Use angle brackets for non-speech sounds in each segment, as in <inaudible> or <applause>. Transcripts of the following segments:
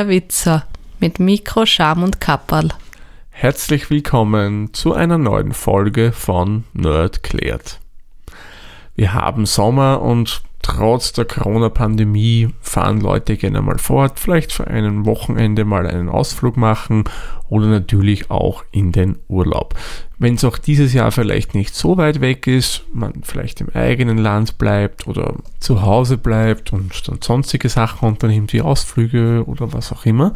der Witzer mit Mikro, Scham und Kapperl. Herzlich willkommen zu einer neuen Folge von Nerd klärt. Wir haben Sommer und trotz der Corona-Pandemie fahren Leute gerne mal fort, vielleicht für ein Wochenende mal einen Ausflug machen oder natürlich auch in den Urlaub. Wenn es auch dieses Jahr vielleicht nicht so weit weg ist, man vielleicht im eigenen Land bleibt oder zu Hause bleibt und dann sonstige Sachen unternimmt wie Ausflüge oder was auch immer,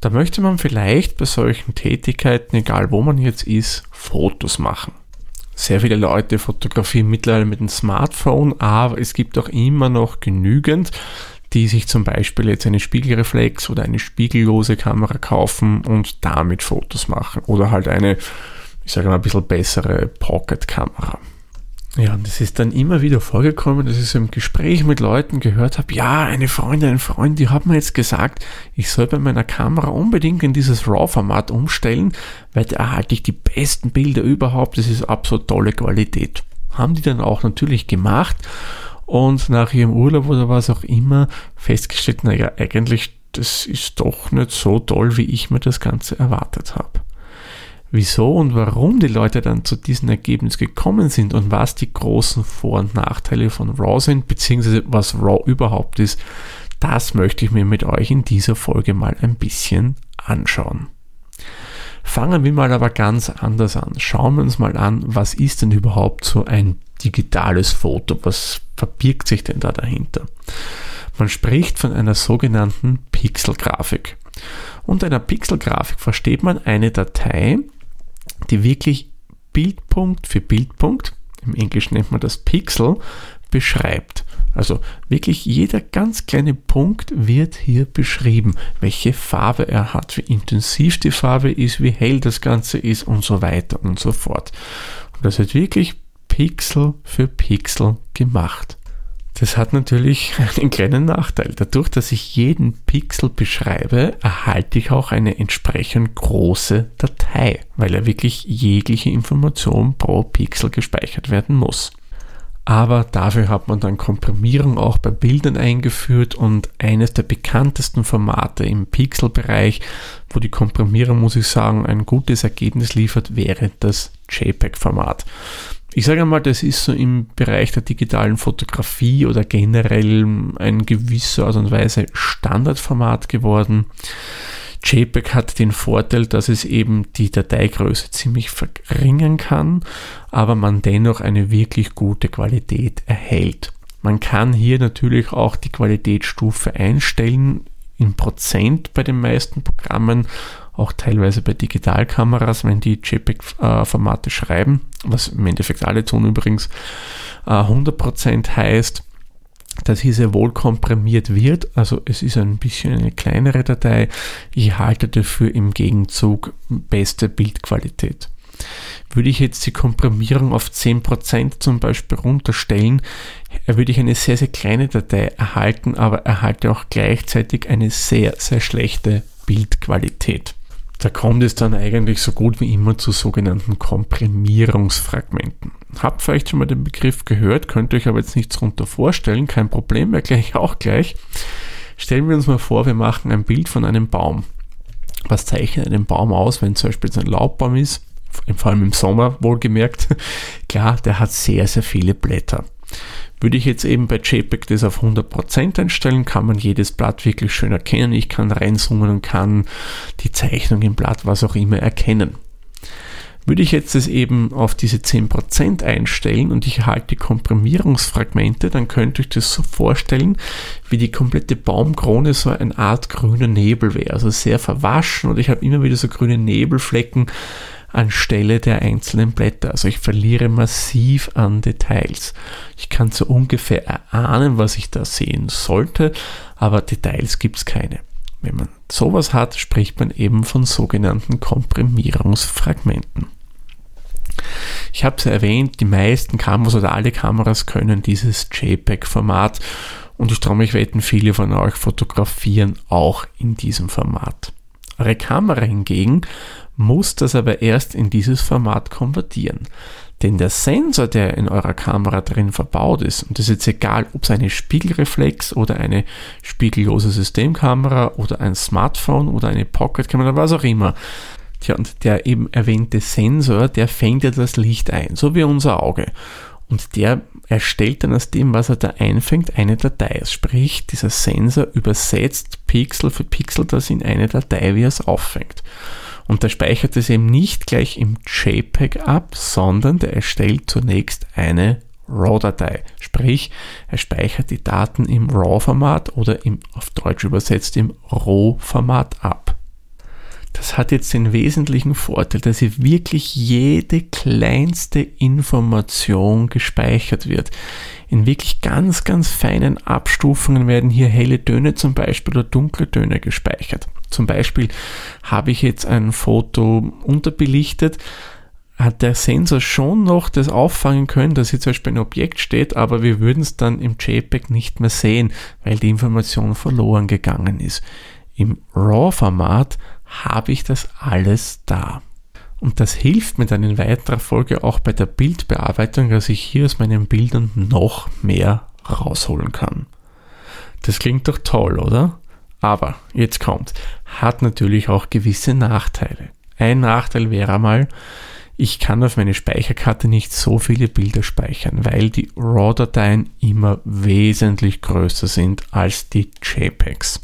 da möchte man vielleicht bei solchen Tätigkeiten, egal wo man jetzt ist, Fotos machen. Sehr viele Leute fotografieren mittlerweile mit dem Smartphone, aber es gibt auch immer noch genügend, die sich zum Beispiel jetzt eine Spiegelreflex oder eine spiegellose Kamera kaufen und damit Fotos machen. Oder halt eine, ich sage mal, ein bisschen bessere Pocket-Kamera. Ja, und es ist dann immer wieder vorgekommen, dass ich so im Gespräch mit Leuten gehört habe, ja, eine Freundin, ein Freund, die hat mir jetzt gesagt, ich soll bei meiner Kamera unbedingt in dieses RAW-Format umstellen, weil da erhalte ich die besten Bilder überhaupt, das ist absolut tolle Qualität. Haben die dann auch natürlich gemacht. Und nach ihrem Urlaub oder was auch immer festgestellt, naja, eigentlich, das ist doch nicht so toll, wie ich mir das Ganze erwartet habe wieso und warum die Leute dann zu diesem Ergebnis gekommen sind und was die großen Vor- und Nachteile von RAW sind, beziehungsweise was RAW überhaupt ist, das möchte ich mir mit euch in dieser Folge mal ein bisschen anschauen. Fangen wir mal aber ganz anders an. Schauen wir uns mal an, was ist denn überhaupt so ein digitales Foto? Was verbirgt sich denn da dahinter? Man spricht von einer sogenannten Pixelgrafik. Unter einer Pixelgrafik versteht man eine Datei, die wirklich Bildpunkt für Bildpunkt, im Englischen nennt man das Pixel, beschreibt. Also wirklich jeder ganz kleine Punkt wird hier beschrieben, welche Farbe er hat, wie intensiv die Farbe ist, wie hell das Ganze ist und so weiter und so fort. Und das wird wirklich Pixel für Pixel gemacht. Das hat natürlich <laughs> einen kleinen Nachteil. Dadurch, dass ich jeden Pixel beschreibe, erhalte ich auch eine entsprechend große Datei, weil ja wirklich jegliche Information pro Pixel gespeichert werden muss. Aber dafür hat man dann Komprimierung auch bei Bildern eingeführt und eines der bekanntesten Formate im Pixelbereich, wo die Komprimierung, muss ich sagen, ein gutes Ergebnis liefert, wäre das JPEG-Format. Ich sage einmal, das ist so im Bereich der digitalen Fotografie oder generell ein gewisser Art und Weise Standardformat geworden. JPEG hat den Vorteil, dass es eben die Dateigröße ziemlich verringern kann, aber man dennoch eine wirklich gute Qualität erhält. Man kann hier natürlich auch die Qualitätsstufe einstellen in Prozent bei den meisten Programmen auch teilweise bei Digitalkameras, wenn die JPEG-Formate schreiben, was im Endeffekt alle tun übrigens, 100% äh, heißt, dass hier sehr wohl komprimiert wird. Also es ist ein bisschen eine kleinere Datei. Ich erhalte dafür im Gegenzug beste Bildqualität. Würde ich jetzt die Komprimierung auf 10% zum Beispiel runterstellen, würde ich eine sehr, sehr kleine Datei erhalten, aber erhalte auch gleichzeitig eine sehr, sehr schlechte Bildqualität. Da kommt es dann eigentlich so gut wie immer zu sogenannten Komprimierungsfragmenten. Habt vielleicht schon mal den Begriff gehört, könnt ihr euch aber jetzt nichts darunter vorstellen, kein Problem, erkläre ich <laughs> auch gleich. Stellen wir uns mal vor, wir machen ein Bild von einem Baum. Was zeichnet einen Baum aus, wenn zum Beispiel ein Laubbaum ist? Vor allem im Sommer wohlgemerkt. <laughs> Klar, der hat sehr, sehr viele Blätter. Würde ich jetzt eben bei JPEG das auf 100% einstellen, kann man jedes Blatt wirklich schön erkennen. Ich kann reinzoomen und kann die Zeichnung im Blatt, was auch immer, erkennen. Würde ich jetzt das eben auf diese 10% einstellen und ich erhalte Komprimierungsfragmente, dann könnte ich das so vorstellen, wie die komplette Baumkrone so eine Art grüner Nebel wäre. Also sehr verwaschen und ich habe immer wieder so grüne Nebelflecken anstelle der einzelnen Blätter. Also ich verliere massiv an Details. Ich kann so ungefähr erahnen, was ich da sehen sollte, aber Details gibt es keine. Wenn man sowas hat, spricht man eben von sogenannten Komprimierungsfragmenten. Ich habe es ja erwähnt, die meisten Kameras oder alle Kameras können dieses JPEG-Format und ich traue mich wetten, viele von euch fotografieren auch in diesem Format. Eure Kamera hingegen muss das aber erst in dieses Format konvertieren. Denn der Sensor, der in eurer Kamera drin verbaut ist, und das ist jetzt egal, ob es eine Spiegelreflex oder eine spiegellose Systemkamera oder ein Smartphone oder eine Pocketkamera, was auch immer. Tja, und der eben erwähnte Sensor, der fängt ja das Licht ein, so wie unser Auge. Und der erstellt dann aus dem, was er da einfängt, eine Datei. Sprich, dieser Sensor übersetzt Pixel für Pixel das in eine Datei, wie er es auffängt. Und der speichert es eben nicht gleich im JPEG ab, sondern der erstellt zunächst eine RAW-Datei. Sprich, er speichert die Daten im RAW-Format oder im, auf Deutsch übersetzt im RAW-Format ab. Das hat jetzt den wesentlichen Vorteil, dass hier wirklich jede kleinste Information gespeichert wird. In wirklich ganz, ganz feinen Abstufungen werden hier helle Töne zum Beispiel oder dunkle Töne gespeichert. Zum Beispiel habe ich jetzt ein Foto unterbelichtet, hat der Sensor schon noch das auffangen können, dass hier zum Beispiel ein Objekt steht, aber wir würden es dann im JPEG nicht mehr sehen, weil die Information verloren gegangen ist. Im RAW-Format habe ich das alles da. Und das hilft mir dann in weiterer Folge auch bei der Bildbearbeitung, dass ich hier aus meinen Bildern noch mehr rausholen kann. Das klingt doch toll, oder? Aber, jetzt kommt, hat natürlich auch gewisse Nachteile. Ein Nachteil wäre mal, ich kann auf meine Speicherkarte nicht so viele Bilder speichern, weil die RAW-Dateien immer wesentlich größer sind als die JPEGs.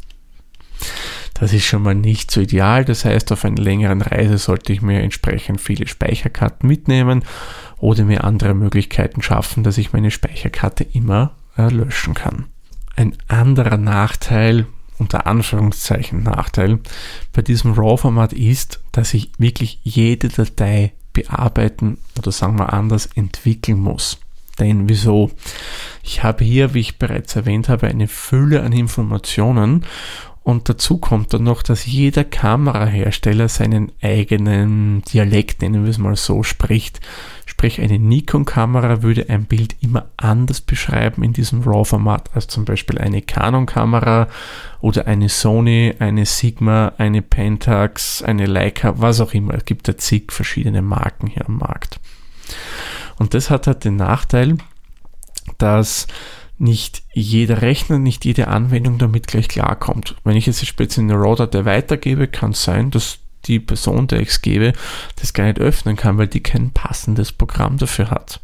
Das ist schon mal nicht so ideal. Das heißt, auf einer längeren Reise sollte ich mir entsprechend viele Speicherkarten mitnehmen oder mir andere Möglichkeiten schaffen, dass ich meine Speicherkarte immer äh, löschen kann. Ein anderer Nachteil, unter Anführungszeichen Nachteil, bei diesem RAW-Format ist, dass ich wirklich jede Datei bearbeiten oder sagen wir anders entwickeln muss. Denn wieso? Ich habe hier, wie ich bereits erwähnt habe, eine Fülle an Informationen und dazu kommt dann noch, dass jeder Kamerahersteller seinen eigenen Dialekt, nennen wir es mal so, spricht. Sprich, eine Nikon-Kamera würde ein Bild immer anders beschreiben in diesem RAW-Format als zum Beispiel eine Canon-Kamera oder eine Sony, eine Sigma, eine Pentax, eine Leica, was auch immer. Es gibt da zig verschiedene Marken hier am Markt. Und das hat halt den Nachteil, dass nicht jeder Rechner, nicht jede Anwendung damit gleich klarkommt. Wenn ich jetzt speziell eine RAW-Datei weitergebe, kann es sein, dass die Person, der ich es gebe, das gar nicht öffnen kann, weil die kein passendes Programm dafür hat.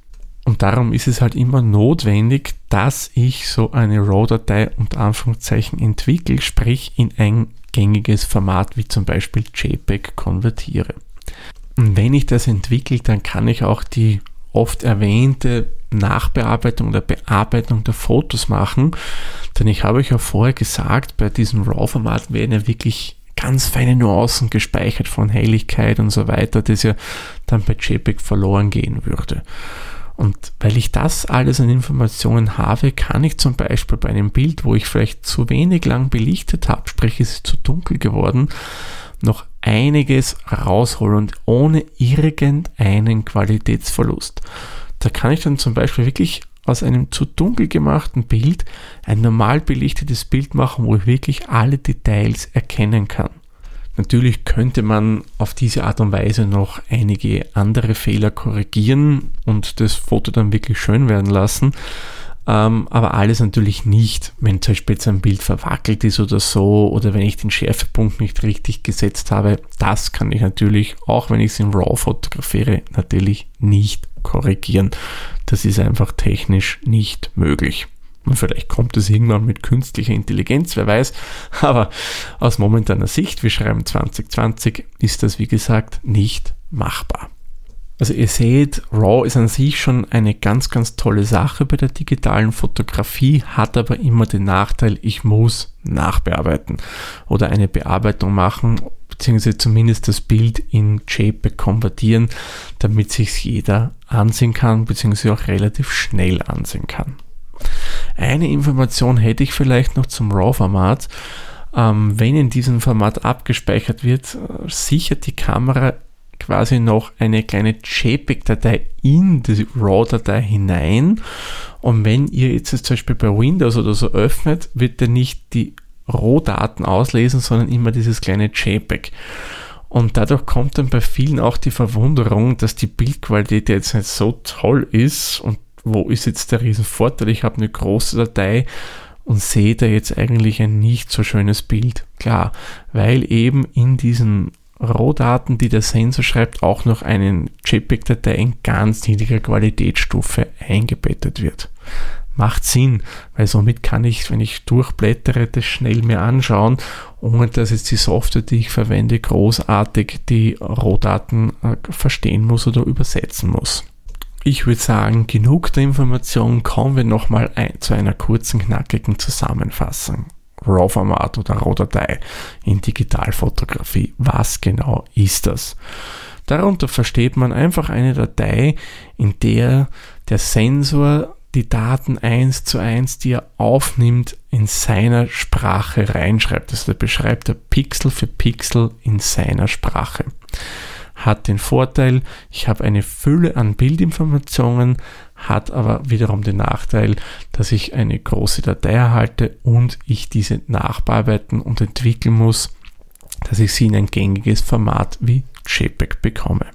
Und darum ist es halt immer notwendig, dass ich so eine RAW-Datei unter Anführungszeichen entwickle, sprich in ein gängiges Format wie zum Beispiel JPEG konvertiere. Und wenn ich das entwickle, dann kann ich auch die oft erwähnte Nachbearbeitung oder Bearbeitung der Fotos machen. Denn ich habe euch ja vorher gesagt, bei diesem RAW-Format werden ja wirklich ganz feine Nuancen gespeichert von Helligkeit und so weiter, das ja dann bei JPEG verloren gehen würde. Und weil ich das alles an Informationen habe, kann ich zum Beispiel bei einem Bild, wo ich vielleicht zu wenig lang belichtet habe, sprich es ist zu dunkel geworden, noch einiges rausholen und ohne irgendeinen Qualitätsverlust. Da kann ich dann zum Beispiel wirklich aus einem zu dunkel gemachten Bild ein normal belichtetes Bild machen, wo ich wirklich alle Details erkennen kann. Natürlich könnte man auf diese Art und Weise noch einige andere Fehler korrigieren und das Foto dann wirklich schön werden lassen. Ähm, aber alles natürlich nicht, wenn zum Beispiel jetzt ein Bild verwackelt ist oder so oder wenn ich den Schärfepunkt nicht richtig gesetzt habe. Das kann ich natürlich, auch wenn ich es in RAW fotografiere, natürlich nicht korrigieren. Das ist einfach technisch nicht möglich. Und vielleicht kommt es irgendwann mit künstlicher Intelligenz, wer weiß. Aber aus momentaner Sicht, wir schreiben 2020, ist das wie gesagt nicht machbar. Also ihr seht, RAW ist an sich schon eine ganz, ganz tolle Sache bei der digitalen Fotografie, hat aber immer den Nachteil, ich muss nachbearbeiten oder eine Bearbeitung machen, beziehungsweise zumindest das Bild in JPEG konvertieren, damit sich jeder ansehen kann, beziehungsweise auch relativ schnell ansehen kann. Eine Information hätte ich vielleicht noch zum RAW-Format. Ähm, wenn in diesem Format abgespeichert wird, sichert die Kamera quasi noch eine kleine JPEG-Datei in die RAW-Datei hinein. Und wenn ihr jetzt zum Beispiel bei Windows oder so öffnet, wird er nicht die Rohdaten auslesen, sondern immer dieses kleine JPEG. Und dadurch kommt dann bei vielen auch die Verwunderung, dass die Bildqualität jetzt nicht so toll ist. Und wo ist jetzt der Riesenvorteil? Ich habe eine große Datei und sehe da jetzt eigentlich ein nicht so schönes Bild. Klar, weil eben in diesen Rohdaten, die der Sensor schreibt, auch noch eine JPEG-Datei in ganz niedriger Qualitätsstufe eingebettet wird. Macht Sinn, weil somit kann ich, wenn ich durchblättere, das schnell mir anschauen, ohne dass jetzt die Software, die ich verwende, großartig die Rohdaten äh, verstehen muss oder übersetzen muss. Ich würde sagen, genug der Information, kommen wir nochmal ein, zu einer kurzen, knackigen Zusammenfassung. RAW-Format oder RAW-Datei in Digitalfotografie. Was genau ist das? Darunter versteht man einfach eine Datei, in der der Sensor die Daten eins zu eins, die er aufnimmt, in seiner Sprache reinschreibt. Also beschreibt er Pixel für Pixel in seiner Sprache. Hat den Vorteil, ich habe eine Fülle an Bildinformationen, hat aber wiederum den Nachteil, dass ich eine große Datei erhalte und ich diese nachbearbeiten und entwickeln muss, dass ich sie in ein gängiges Format wie JPEG bekomme.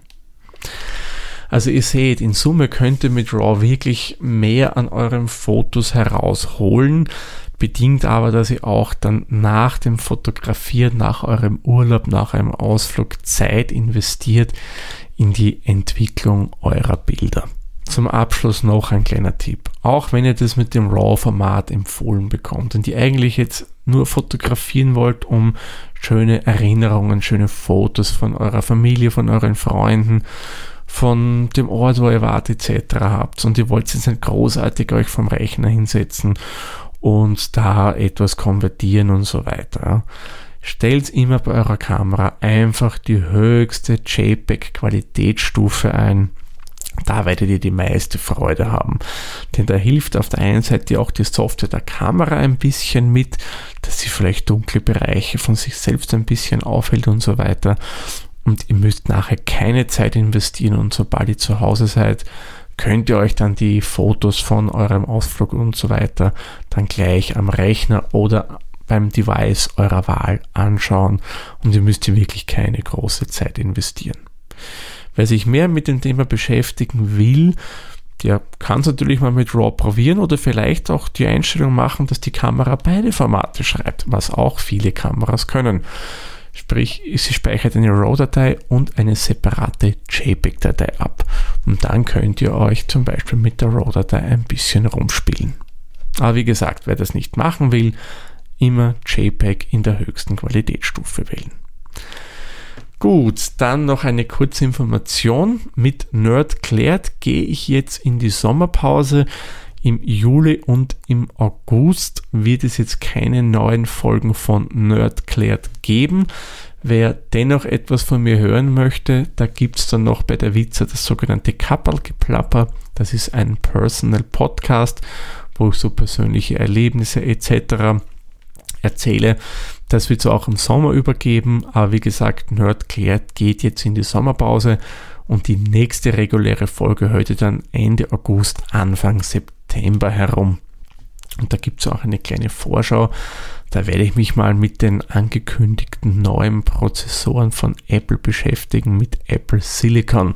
Also ihr seht, in Summe könnt ihr mit RAW wirklich mehr an euren Fotos herausholen, bedingt aber, dass ihr auch dann nach dem Fotografieren, nach eurem Urlaub, nach einem Ausflug Zeit investiert in die Entwicklung eurer Bilder. Zum Abschluss noch ein kleiner Tipp. Auch wenn ihr das mit dem RAW-Format empfohlen bekommt und ihr eigentlich jetzt nur fotografieren wollt, um schöne Erinnerungen, schöne Fotos von eurer Familie, von euren Freunden, von dem Ort, wo ihr wart, etc. habt und ihr wollt jetzt nicht großartig euch vom Rechner hinsetzen und da etwas konvertieren und so weiter. Stellt immer bei eurer Kamera einfach die höchste JPEG-Qualitätsstufe ein da werdet ihr die meiste Freude haben. Denn da hilft auf der einen Seite auch die Software der Kamera ein bisschen mit, dass sie vielleicht dunkle Bereiche von sich selbst ein bisschen aufhält und so weiter. Und ihr müsst nachher keine Zeit investieren und sobald ihr zu Hause seid, könnt ihr euch dann die Fotos von eurem Ausflug und so weiter dann gleich am Rechner oder beim Device eurer Wahl anschauen und ihr müsst hier wirklich keine große Zeit investieren. Wer sich mehr mit dem Thema beschäftigen will, der kann es natürlich mal mit RAW probieren oder vielleicht auch die Einstellung machen, dass die Kamera beide Formate schreibt, was auch viele Kameras können. Sprich, sie speichert eine RAW-Datei und eine separate JPEG-Datei ab. Und dann könnt ihr euch zum Beispiel mit der RAW-Datei ein bisschen rumspielen. Aber wie gesagt, wer das nicht machen will, immer JPEG in der höchsten Qualitätsstufe wählen. Gut, dann noch eine kurze Information. Mit Nerd klärt gehe ich jetzt in die Sommerpause. Im Juli und im August wird es jetzt keine neuen Folgen von Nerd klärt geben. Wer dennoch etwas von mir hören möchte, da gibt es dann noch bei der Witzer das sogenannte Kapperlgeplapper. Das ist ein Personal Podcast, wo ich so persönliche Erlebnisse etc. erzähle. Das wird es auch im Sommer übergeben, aber wie gesagt, Nerd klärt geht jetzt in die Sommerpause und die nächste reguläre Folge heute dann Ende August, Anfang September herum. Und da gibt es auch eine kleine Vorschau. Da werde ich mich mal mit den angekündigten neuen Prozessoren von Apple beschäftigen, mit Apple Silicon.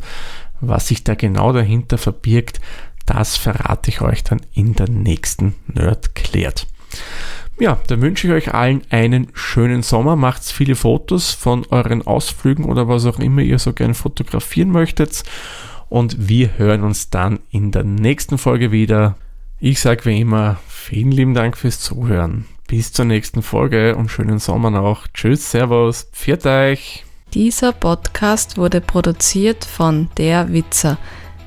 Was sich da genau dahinter verbirgt, das verrate ich euch dann in der nächsten Nerd klärt ja, dann wünsche ich euch allen einen schönen Sommer. Macht viele Fotos von euren Ausflügen oder was auch immer ihr so gerne fotografieren möchtet. Und wir hören uns dann in der nächsten Folge wieder. Ich sage wie immer, vielen lieben Dank fürs Zuhören. Bis zur nächsten Folge und schönen Sommer noch. Tschüss, Servus, pfiat euch. Dieser Podcast wurde produziert von Der Witzer